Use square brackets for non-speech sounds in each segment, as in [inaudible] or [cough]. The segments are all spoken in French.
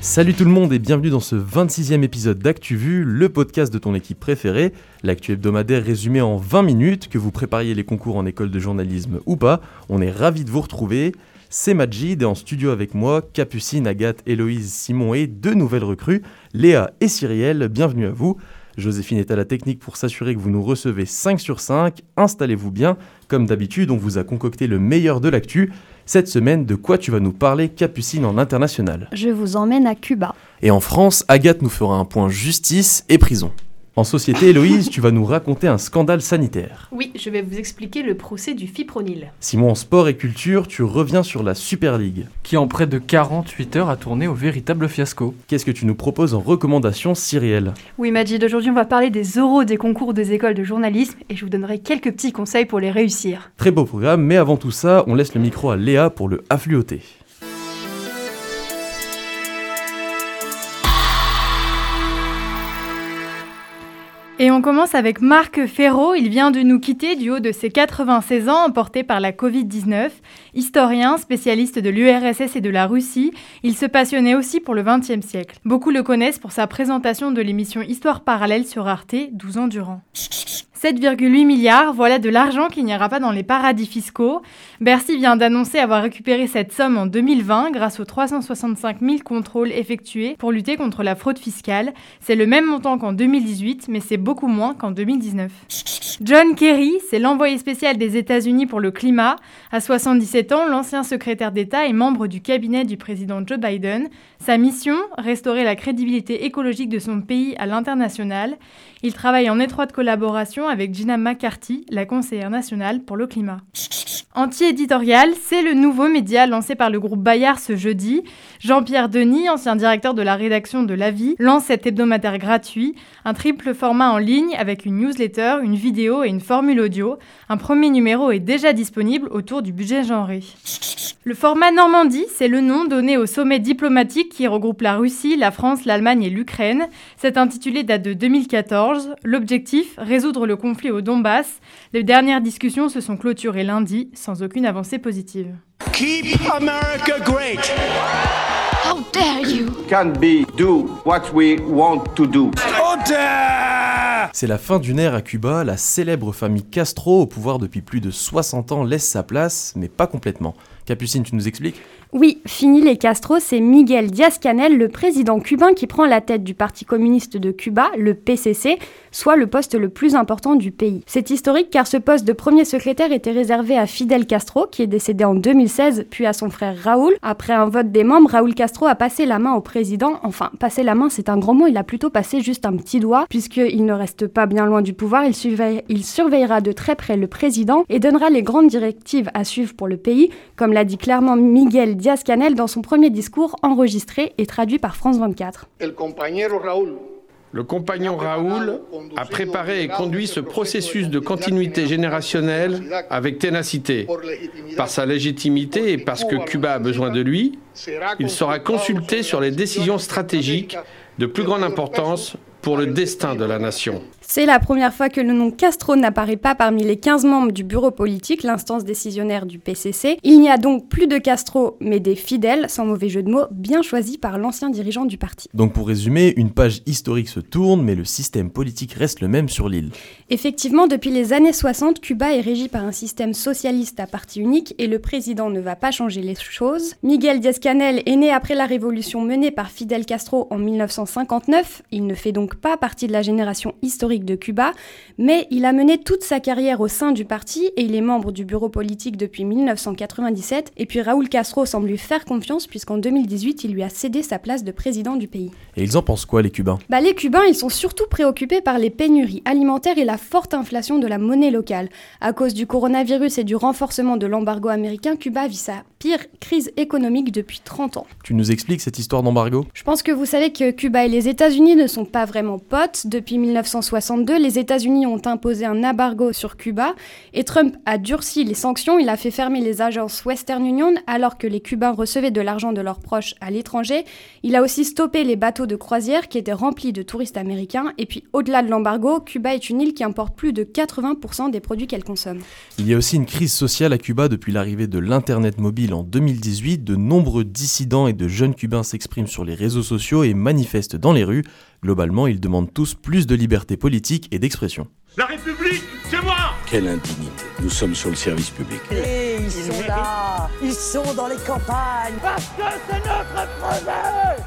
Salut tout le monde et bienvenue dans ce 26e épisode d'ActuVu, le podcast de ton équipe préférée, l'actu hebdomadaire résumé en 20 minutes, que vous prépariez les concours en école de journalisme ou pas, on est ravis de vous retrouver. C'est Majid et en studio avec moi, Capucine, Agathe, Héloïse, Simon et deux nouvelles recrues, Léa et Cyrielle, bienvenue à vous. Joséphine est à la technique pour s'assurer que vous nous recevez 5 sur 5. Installez-vous bien. Comme d'habitude, on vous a concocté le meilleur de l'actu. Cette semaine, de quoi tu vas nous parler, Capucine, en international? Je vous emmène à Cuba. Et en France, Agathe nous fera un point justice et prison. En société, Héloïse, tu vas nous raconter un scandale sanitaire. Oui, je vais vous expliquer le procès du fipronil. Simon, en sport et culture, tu reviens sur la Super League. qui en près de 48 heures a tourné au véritable fiasco. Qu'est-ce que tu nous proposes en recommandation, Cyrielle? Oui, Majid, aujourd'hui on va parler des oraux des concours des écoles de journalisme et je vous donnerai quelques petits conseils pour les réussir. Très beau programme, mais avant tout ça, on laisse le micro à Léa pour le affluoter. Et on commence avec Marc Ferraud. Il vient de nous quitter du haut de ses 96 ans, emporté par la Covid-19. Historien, spécialiste de l'URSS et de la Russie, il se passionnait aussi pour le XXe siècle. Beaucoup le connaissent pour sa présentation de l'émission Histoire parallèle sur Arte, 12 ans durant. 7,8 milliards, voilà de l'argent qui n'ira pas dans les paradis fiscaux. Bercy vient d'annoncer avoir récupéré cette somme en 2020 grâce aux 365 000 contrôles effectués pour lutter contre la fraude fiscale. C'est le même montant qu'en 2018, mais c'est beaucoup moins qu'en 2019. John Kerry, c'est l'envoyé spécial des États-Unis pour le climat. À 77 ans, l'ancien secrétaire d'État est membre du cabinet du président Joe Biden. Sa mission, restaurer la crédibilité écologique de son pays à l'international. Il travaille en étroite collaboration avec Gina McCarthy, la conseillère nationale pour le climat. Anti-éditorial, c'est le nouveau média lancé par le groupe Bayard ce jeudi. Jean-Pierre Denis, ancien directeur de la rédaction de La Vie, lance cet hebdomadaire gratuit, un triple format en ligne avec une newsletter, une vidéo et une formule audio. Un premier numéro est déjà disponible autour du budget genré. Le format Normandie, c'est le nom donné au sommet diplomatique qui regroupe la Russie, la France, l'Allemagne et l'Ukraine. Cet intitulé date de 2014. L'objectif, résoudre le conflit au Donbass. Les dernières discussions se sont clôturées lundi, sans aucune avancée positive. Keep America great. How dare you? Can be do what we want to do. C'est la fin d'une ère à Cuba, la célèbre famille Castro, au pouvoir depuis plus de 60 ans, laisse sa place, mais pas complètement. Capucine, tu nous expliques? Oui, fini les Castro, c'est Miguel Diaz-Canel, le président cubain qui prend la tête du Parti communiste de Cuba, le PCC, soit le poste le plus important du pays. C'est historique car ce poste de premier secrétaire était réservé à Fidel Castro, qui est décédé en 2016, puis à son frère Raoul. Après un vote des membres, Raoul Castro a passé la main au président. Enfin, passer la main, c'est un grand mot, il a plutôt passé juste un petit doigt, puisqu'il ne reste pas bien loin du pouvoir, il, il surveillera de très près le président et donnera les grandes directives à suivre pour le pays, comme l'a dit clairement Miguel Diaz-Canel dans son premier discours enregistré et traduit par France 24. El compañero Raúl Le compagnon Raoul a préparé et conduit ce processus de continuité générationnelle avec ténacité. Par sa légitimité et parce que Cuba a besoin de lui, il sera consulté sur les décisions stratégiques de plus grande importance pour le destin de la nation. C'est la première fois que le nom Castro n'apparaît pas parmi les 15 membres du bureau politique, l'instance décisionnaire du PCC. Il n'y a donc plus de Castro, mais des fidèles, sans mauvais jeu de mots, bien choisis par l'ancien dirigeant du parti. Donc pour résumer, une page historique se tourne, mais le système politique reste le même sur l'île. Effectivement, depuis les années 60, Cuba est régi par un système socialiste à parti unique et le président ne va pas changer les choses. Miguel Diaz-Canel est né après la révolution menée par Fidel Castro en 1959. Il ne fait donc pas partie de la génération historique de Cuba, mais il a mené toute sa carrière au sein du parti et il est membre du bureau politique depuis 1997. Et puis Raúl Castro semble lui faire confiance puisqu'en 2018, il lui a cédé sa place de président du pays. Et ils en pensent quoi les Cubains? Bah, les Cubains, ils sont surtout préoccupés par les pénuries alimentaires et la forte inflation de la monnaie locale. À cause du coronavirus et du renforcement de l'embargo américain, Cuba vit sa pire crise économique depuis 30 ans. Tu nous expliques cette histoire d'embargo? Je pense que vous savez que Cuba et les États-Unis ne sont pas vraiment potes. Depuis 1962, les États-Unis ont imposé un embargo sur Cuba et Trump a durci les sanctions. Il a fait fermer les agences Western Union alors que les Cubains recevaient de l'argent de leurs proches à l'étranger. Il a aussi stoppé les bateaux de croisière qui étaient remplis de touristes américains. Et puis, au-delà de l'embargo, Cuba est une île qui importe plus de 80% des produits qu'elle consomme. Il y a aussi une crise sociale à Cuba depuis l'arrivée de l'Internet mobile en 2018, de nombreux dissidents et de jeunes Cubains s'expriment sur les réseaux sociaux et manifestent dans les rues. Globalement, ils demandent tous plus de liberté politique et d'expression. La République, c'est moi Quelle indignité. Nous sommes sur le service public. Et ils sont là, ils sont dans les campagnes. Parce que c'est notre projet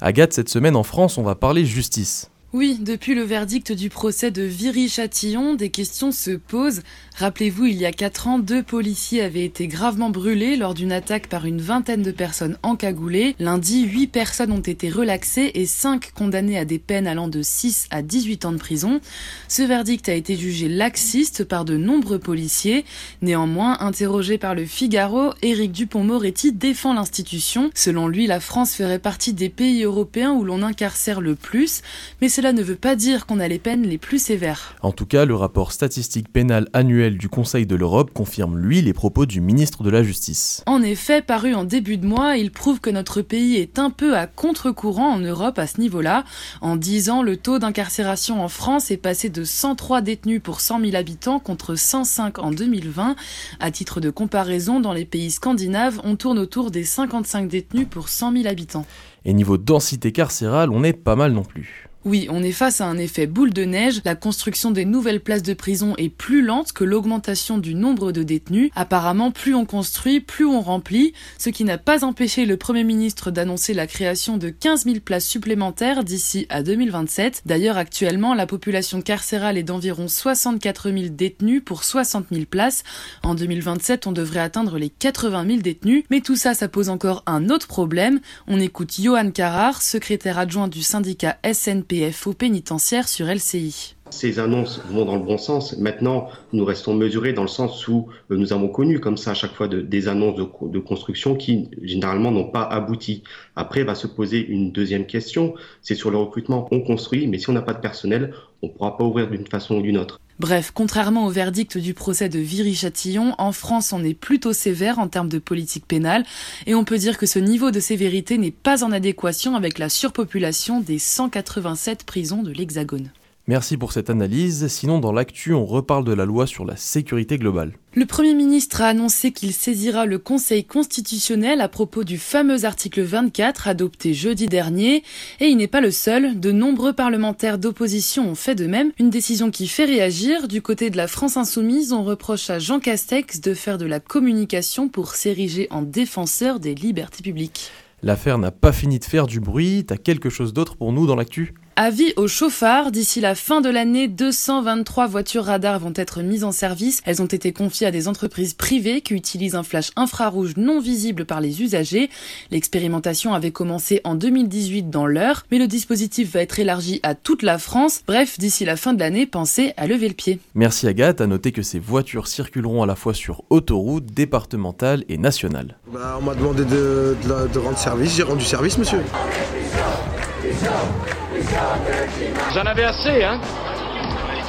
Agathe, cette semaine en France, on va parler justice. Oui, depuis le verdict du procès de Viry-Châtillon, des questions se posent. Rappelez-vous, il y a 4 ans, deux policiers avaient été gravement brûlés lors d'une attaque par une vingtaine de personnes encagoulées. Lundi, 8 personnes ont été relaxées et 5 condamnées à des peines allant de 6 à 18 ans de prison. Ce verdict a été jugé laxiste par de nombreux policiers. Néanmoins, interrogé par le Figaro, Éric Dupont-Moretti défend l'institution. Selon lui, la France ferait partie des pays européens où l'on incarcère le plus, cela ne veut pas dire qu'on a les peines les plus sévères. En tout cas, le rapport statistique pénal annuel du Conseil de l'Europe confirme, lui, les propos du ministre de la Justice. En effet, paru en début de mois, il prouve que notre pays est un peu à contre-courant en Europe à ce niveau-là. En 10 ans, le taux d'incarcération en France est passé de 103 détenus pour 100 000 habitants contre 105 en 2020. À titre de comparaison, dans les pays scandinaves, on tourne autour des 55 détenus pour 100 000 habitants. Et niveau densité carcérale, on est pas mal non plus. Oui, on est face à un effet boule de neige. La construction des nouvelles places de prison est plus lente que l'augmentation du nombre de détenus. Apparemment, plus on construit, plus on remplit, ce qui n'a pas empêché le Premier ministre d'annoncer la création de 15 000 places supplémentaires d'ici à 2027. D'ailleurs, actuellement, la population carcérale est d'environ 64 000 détenus pour 60 000 places. En 2027, on devrait atteindre les 80 000 détenus. Mais tout ça, ça pose encore un autre problème. On écoute Johan Carrar, secrétaire adjoint du syndicat SNP PFO pénitentiaire sur LCI. Ces annonces vont dans le bon sens. Maintenant, nous restons mesurés dans le sens où nous avons connu comme ça à chaque fois de, des annonces de, de, construction qui généralement n'ont pas abouti. Après, va se poser une deuxième question, c'est sur le recrutement. On construit, mais si on n'a pas de personnel, on ne pourra pas ouvrir d'une façon ou d'une autre. Bref, contrairement au verdict du procès de Viry-Châtillon, en France on est plutôt sévère en termes de politique pénale et on peut dire que ce niveau de sévérité n'est pas en adéquation avec la surpopulation des 187 prisons de l'Hexagone. Merci pour cette analyse. Sinon, dans l'actu, on reparle de la loi sur la sécurité globale. Le Premier ministre a annoncé qu'il saisira le Conseil constitutionnel à propos du fameux article 24 adopté jeudi dernier. Et il n'est pas le seul. De nombreux parlementaires d'opposition ont fait de même. Une décision qui fait réagir. Du côté de la France insoumise, on reproche à Jean Castex de faire de la communication pour s'ériger en défenseur des libertés publiques. L'affaire n'a pas fini de faire du bruit. T'as quelque chose d'autre pour nous dans l'actu? Avis aux chauffards, d'ici la fin de l'année, 223 voitures radars vont être mises en service. Elles ont été confiées à des entreprises privées qui utilisent un flash infrarouge non visible par les usagers. L'expérimentation avait commencé en 2018 dans l'heure, mais le dispositif va être élargi à toute la France. Bref, d'ici la fin de l'année, pensez à lever le pied. Merci Agathe, à noter que ces voitures circuleront à la fois sur autoroute, départementale et nationale. Bah, on m'a demandé de, de, de rendre service, j'ai rendu service monsieur. J'en avais assez, hein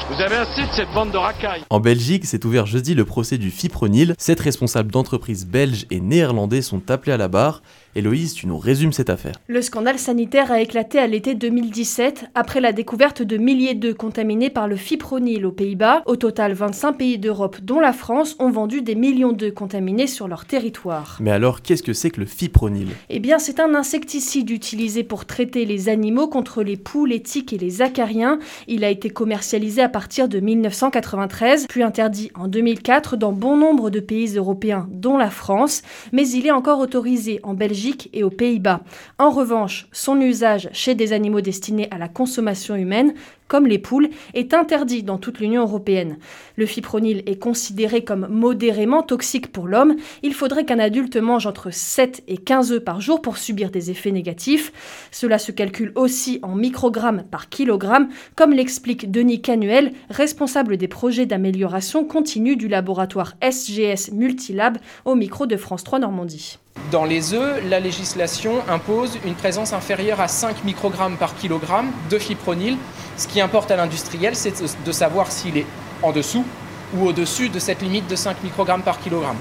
Vous avez assez de cette bande de racailles. En Belgique, s'est ouvert jeudi le procès du fipronil. Sept responsables d'entreprises belges et néerlandais sont appelés à la barre. Héloïse, tu nous résumes cette affaire. Le scandale sanitaire a éclaté à l'été 2017 après la découverte de milliers d'œufs contaminés par le fipronil aux Pays-Bas. Au total, 25 pays d'Europe, dont la France, ont vendu des millions d'œufs contaminés sur leur territoire. Mais alors, qu'est-ce que c'est que le fipronil? Eh bien, c'est un insecticide utilisé pour traiter les animaux contre les poules, les tiques et les acariens. Il a été commercialisé à partir de 1993, puis interdit en 2004 dans bon nombre de pays européens, dont la France, mais il est encore autorisé en Belgique et aux Pays-Bas. En revanche, son usage chez des animaux destinés à la consommation humaine, comme les poules, est interdit dans toute l'Union européenne. Le fipronil est considéré comme modérément toxique pour l'homme. Il faudrait qu'un adulte mange entre 7 et 15 œufs par jour pour subir des effets négatifs. Cela se calcule aussi en microgrammes par kilogramme, comme l'explique Denis Canuel, responsable des projets d'amélioration continue du laboratoire SGS Multilab au micro de France 3 Normandie. Dans les œufs, la législation impose une présence inférieure à 5 microgrammes par kilogramme de fipronil. Ce qui importe à l'industriel, c'est de savoir s'il est en dessous ou au-dessus de cette limite de 5 microgrammes par kilogramme.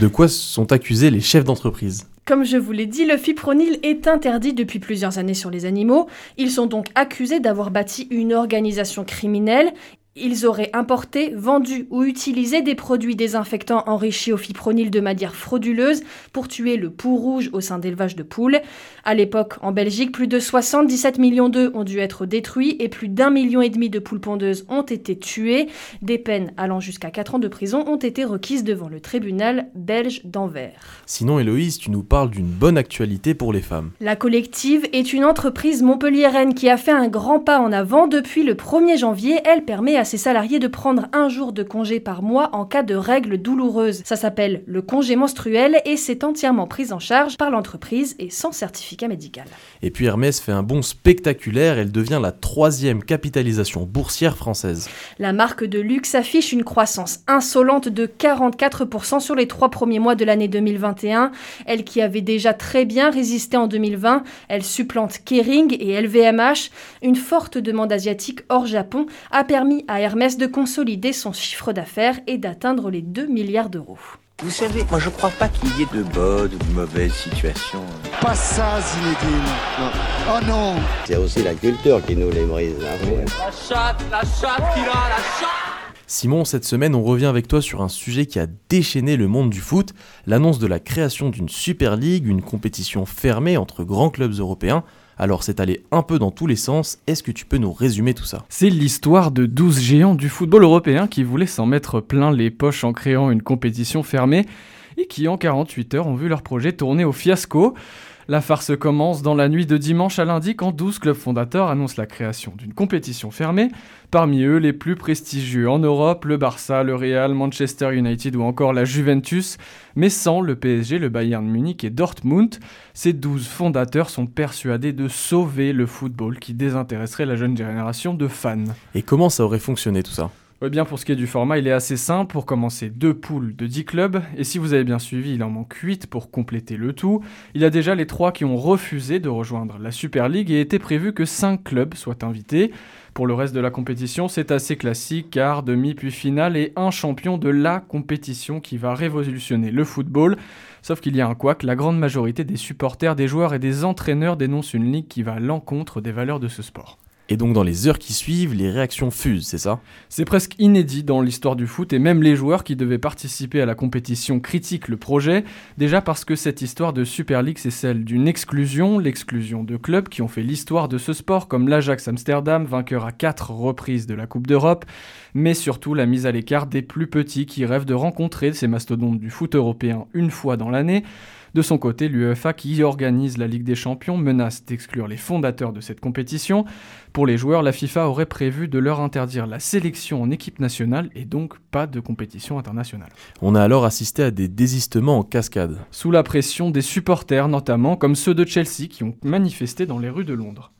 De quoi sont accusés les chefs d'entreprise? Comme je vous l'ai dit, le fipronil est interdit depuis plusieurs années sur les animaux. Ils sont donc accusés d'avoir bâti une organisation criminelle Ils auraient importé, vendu ou utilisé des produits désinfectants enrichis au fipronil de manière frauduleuse pour tuer le pou rouge au sein d'élevage de poules. À l'époque, en Belgique, plus de 77 millions d'œufs ont dû être détruits et plus d'un million et demi de poules pondeuses ont été tuées. Des peines allant jusqu'à 4 ans de prison ont été requises devant le tribunal belge d'Anvers. Sinon, Héloïse, tu nous parles d'une bonne actualité pour les femmes. La collective est une entreprise montpelliéraine qui a fait un grand pas en avant. Depuis le 1er janvier, elle permet à ses salariés de prendre un jour de congé par mois en cas de règles douloureuses. Ça s'appelle le congé menstruel et c'est entièrement pris en charge par l'entreprise et sans certificat médical. Et puis Hermès fait un bond spectaculaire, elle devient la troisième capitalisation boursière française. La marque de luxe affiche une croissance insolente de 44% sur les trois premiers mois de l'année 2021. Elle qui avait déjà très bien résisté en 2020, elle supplante Kering et LVMH. Une forte demande asiatique hors Japon a permis à Hermès de consolider son chiffre d'affaires et d'atteindre les 2 milliards d'euros. Vous savez, moi je crois pas qu'il y ait de bonnes ou de mauvaises situations. Pas ça, Zinedine. Non. Oh non C'est aussi la culture qui nous les brise. Hein. La chatte, la chatte qu'il a, la chatte Simon, cette semaine, on revient avec toi sur un sujet qui a déchaîné le monde du foot, l'annonce de la création d'une Super League, une compétition fermée entre grands clubs européens. Alors c'est allé un peu dans tous les sens, est-ce que tu peux nous résumer tout ça? C'est l'histoire de 12 géants du football européen qui voulaient s'en mettre plein les poches en créant une compétition fermée et qui en 48 heures ont vu leur projet tourner au fiasco. La farce commence dans la nuit de dimanche à lundi quand 12 clubs fondateurs annoncent la création d'une compétition fermée. Parmi eux, les plus prestigieux en Europe, le Barça, le Real, Manchester United ou encore la Juventus, mais sans le PSG, le Bayern Munich et Dortmund. Ces 12 fondateurs sont persuadés de sauver le football qui désintéresserait la jeune génération de fans. Et comment ça aurait fonctionné tout ça? Bien, pour ce qui est du format, il est assez simple. Pour commencer, deux poules de 10 clubs. Et si vous avez bien suivi, il en manque 8 pour compléter le tout. Il y a déjà les 3 qui ont refusé de rejoindre la Super League et était prévu que 5 clubs soient invités. Pour le reste de la compétition, c'est assez classique, quart, demi, puis finale et un champion de la compétition qui va révolutionner le football. Sauf qu'il y a un couac, la grande majorité des supporters, des joueurs et des entraîneurs dénoncent une ligue qui va à l'encontre des valeurs de ce sport. Et donc dans les heures qui suivent, les réactions fusent, c'est ça? C'est presque inédit dans l'histoire du foot et même les joueurs qui devaient participer à la compétition critiquent le projet, déjà parce que cette histoire de Super League c'est celle d'une exclusion, l'exclusion de clubs qui ont fait l'histoire de ce sport comme l'Ajax Amsterdam, vainqueur à quatre reprises de la Coupe d'Europe, mais surtout la mise à l'écart des plus petits qui rêvent de rencontrer ces mastodontes du foot européen une fois dans l'année. De son côté, l'UEFA, qui organise la Ligue des Champions, menace d'exclure les fondateurs de cette compétition. Pour les joueurs, la FIFA aurait prévu de leur interdire la sélection en équipe nationale et donc pas de compétition internationale. On a alors assisté à des désistements en cascade. Sous la pression des supporters notamment, comme ceux de Chelsea qui ont manifesté dans les rues de Londres.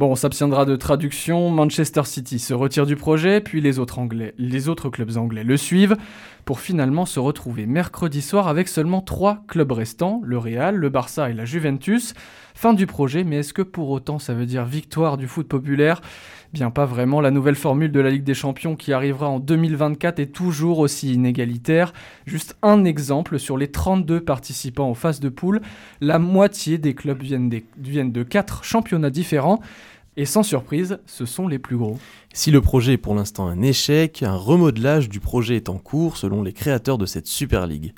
Bon, on s'abstiendra de traduction. Manchester City se retire du projet, puis les autres, anglais, les autres clubs anglais le suivent, pour finalement se retrouver mercredi soir avec seulement trois clubs restants, le Real, le Barça et la Juventus. Fin du projet, mais est-ce que pour autant ça veut dire victoire du foot populaire? Bien pas vraiment, la nouvelle formule de la Ligue des Champions qui arrivera en 2024 est toujours aussi inégalitaire. Juste un exemple, sur les 32 participants aux phases de poule, la moitié des clubs viennent, viennent de 4 championnats différents. Et sans surprise, ce sont les plus gros. Si le projet est pour l'instant un échec, un remodelage du projet est en cours selon les créateurs de cette Super League.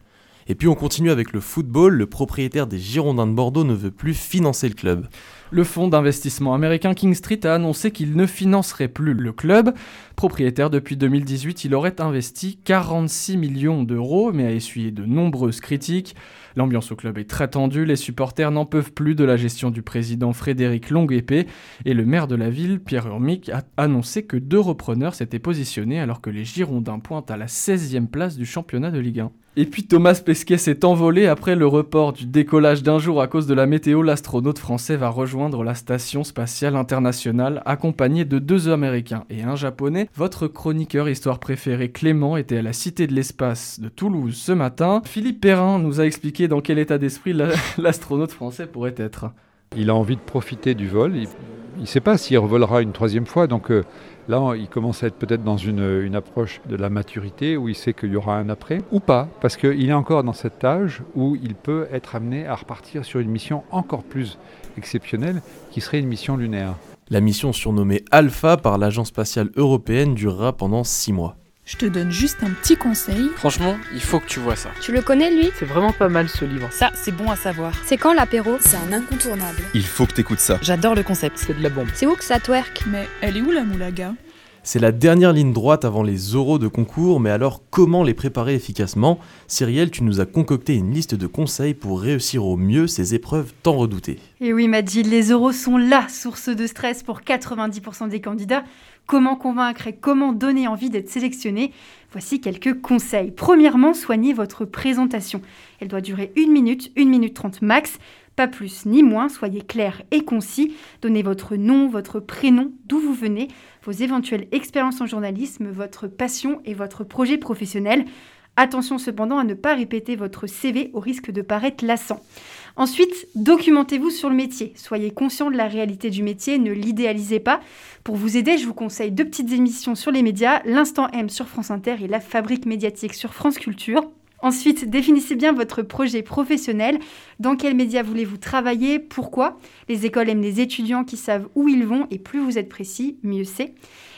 Et puis on continue avec le football, le propriétaire des Girondins de Bordeaux ne veut plus financer le club. Le fonds d'investissement américain King Street a annoncé qu'il ne financerait plus le club. Propriétaire depuis 2018, il aurait investi 46 millions d'euros, mais a essuyé de nombreuses critiques. L'ambiance au club est très tendue, les supporters n'en peuvent plus de la gestion du président Frédéric Longuepée, et le maire de la ville, Pierre Urmic, a annoncé que deux repreneurs s'étaient positionnés alors que les Girondins pointent à la 16e place du championnat de Ligue 1. Et puis Thomas Pesquet s'est envolé après le report du décollage d'un jour à cause de la météo. L'astronaute français va rejoindre la station spatiale internationale accompagné de deux Américains et un Japonais. Votre chroniqueur histoire préféré Clément était à la Cité de l'Espace de Toulouse ce matin. Philippe Perrin nous a expliqué dans quel état d'esprit [laughs] l'astronaute français pourrait être. Il a envie de profiter du vol. il ne sait pas s'il revolera une troisième fois. Donc euh, là, il commence à être peut-être dans une, une, approche de la maturité où il sait qu'il y aura un après, ou pas, parce qu'il est encore dans cet âge où il peut être amené à repartir sur une mission encore plus exceptionnelle, qui serait une mission lunaire. La mission surnommée Alpha par l'Agence spatiale européenne durera pendant six mois. Je te donne juste un petit conseil. Franchement, il faut que tu vois ça. Tu le connais lui? C'est vraiment pas mal ce livre. Ça, c'est bon à savoir. C'est quand l'apéro? C'est un incontournable. Il faut que t'écoutes ça. J'adore le concept. C'est de la bombe. C'est où que ça twerk? Mais elle est où la moulaga? C'est la dernière ligne droite avant les oraux de concours, mais alors comment les préparer efficacement? Cyrielle, tu nous as concocté une liste de conseils pour réussir au mieux ces épreuves tant redoutées. Et oui, Madji, les oraux sont la source de stress pour 90% des candidats. Comment convaincre et comment donner envie d'être sélectionné Voici quelques conseils. Premièrement, soignez votre présentation. Elle doit durer une minute, une minute trente max. Pas plus ni moins, soyez clair et concis. Donnez votre nom, votre prénom, d'où vous venez, vos éventuelles expériences en journalisme, votre passion et votre projet professionnel. Attention cependant à ne pas répéter votre CV au risque de paraître lassant. Ensuite, documentez-vous sur le métier. Soyez conscient de la réalité du métier, ne l'idéalisez pas. Pour vous aider, je vous conseille deux petites émissions sur les médias, l'Instant M sur France Inter et La Fabrique médiatique sur France Culture. Ensuite, définissez bien votre projet professionnel. Dans quels médias voulez-vous travailler? Pourquoi? Les écoles aiment les étudiants qui savent où ils vont et plus vous êtes précis, mieux c'est.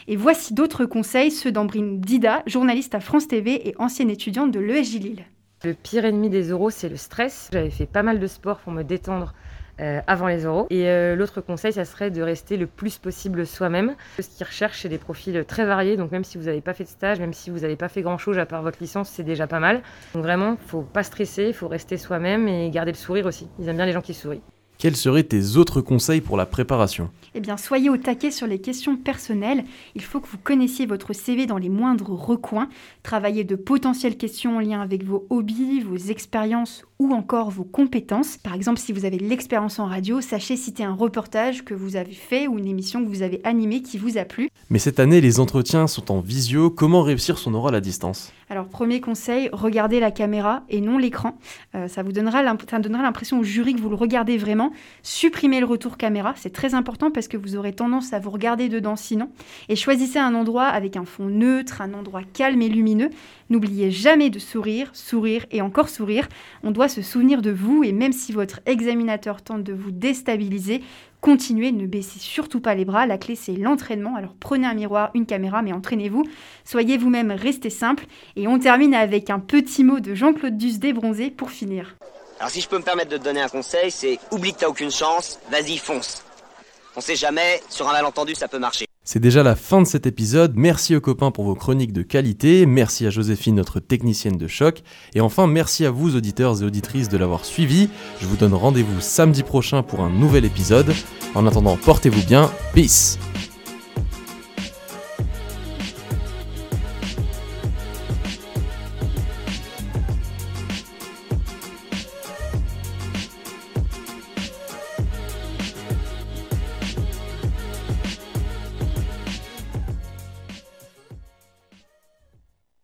Et voici d'autres conseils, ceux d'Ambrine Dida, journaliste à France TV et ancienne étudiante de l'ESJ Lille. Le pire ennemi des euros, c'est le stress. J'avais fait pas mal de sport pour me détendre euh, avant les euros. Et euh, l'autre conseil, ça serait de rester le plus possible soi-même. Ce qu'ils recherchent, c'est des profils très variés. Donc même si vous n'avez pas fait de stage, même si vous n'avez pas fait grand-chose à part votre licence, c'est déjà pas mal. Donc vraiment, faut pas stresser, faut rester soi-même et garder le sourire aussi. Ils aiment bien les gens qui sourient. Quels seraient tes autres conseils pour la préparation? Eh bien, soyez au taquet sur les questions personnelles. Il faut que vous connaissiez votre CV dans les moindres recoins. Travaillez de potentielles questions en lien avec vos hobbies, vos expériences ou encore vos compétences. Par exemple, si vous avez de l'expérience en radio, sachez citer un reportage que vous avez fait ou une émission que vous avez animée qui vous a plu. Mais cette année, les entretiens sont en visio. Comment réussir son oral à distance? Alors, premier conseil, regardez la caméra et non l'écran. Euh, ça vous donnera l'impression au jury que vous le regardez vraiment. Supprimez le retour caméra, c'est très important parce que vous aurez tendance à vous regarder dedans sinon. Et choisissez un endroit avec un fond neutre, un endroit calme et lumineux. N'oubliez jamais de sourire, sourire et encore sourire. On se souvenir de vous et même si votre examinateur tente de vous déstabiliser, continuez, ne baissez surtout pas les bras. La clé c'est l'entraînement. Alors prenez un miroir, une caméra, mais entraînez-vous. Soyez vous-même, restez simple. Et on termine avec un petit mot de Jean-Claude Duss débronzé pour finir. Alors si je peux me permettre de te donner un conseil, c'est oublie que t'as aucune chance, vas-y fonce. On sait jamais, sur un malentendu ça peut marcher. C'est déjà la fin de cet épisode. Merci aux copains pour vos chroniques de qualité. Merci à Joséphine, notre technicienne de choc. Et enfin, merci à vous, auditeurs et auditrices, de l'avoir suivi. Je vous donne rendez-vous samedi prochain pour un nouvel épisode. En attendant, portez-vous bien. Peace